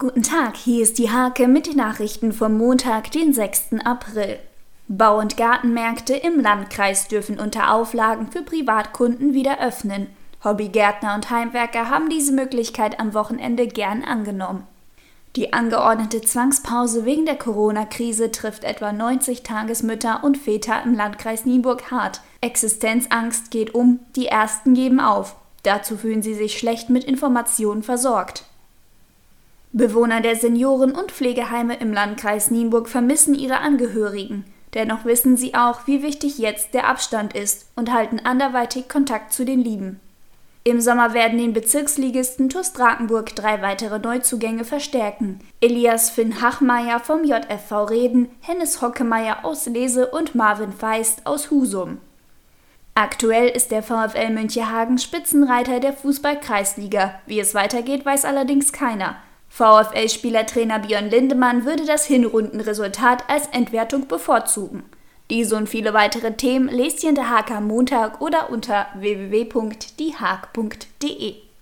Guten Tag, hier ist die Hake mit den Nachrichten vom Montag, den 6. April. Bau- und Gartenmärkte im Landkreis dürfen unter Auflagen für Privatkunden wieder öffnen. Hobbygärtner und Heimwerker haben diese Möglichkeit am Wochenende gern angenommen. Die angeordnete Zwangspause wegen der Corona-Krise trifft etwa 90 Tagesmütter und Väter im Landkreis Nienburg hart. Existenzangst geht um, die ersten geben auf. Dazu fühlen sie sich schlecht mit Informationen versorgt. Bewohner der Senioren- und Pflegeheime im Landkreis Nienburg vermissen ihre Angehörigen. Dennoch wissen sie auch, wie wichtig jetzt der Abstand ist und halten anderweitig Kontakt zu den Lieben. Im Sommer werden den Bezirksligisten TuS Drakenburg drei weitere Neuzugänge verstärken. Elias Finn Hachmeier vom JFV Reden, Hennes Hockemeier aus Lese und Marvin Feist aus Husum. Aktuell ist der VfL Münchehagen Spitzenreiter der Fußball-Kreisliga. Wie es weitergeht, weiß allerdings keiner. VfL-Spielertrainer Björn Lindemann würde das Hinrundenresultat als Entwertung bevorzugen. Diese und viele weitere Themen lest ihr in der Haag am Montag oder unter www.diehag.de.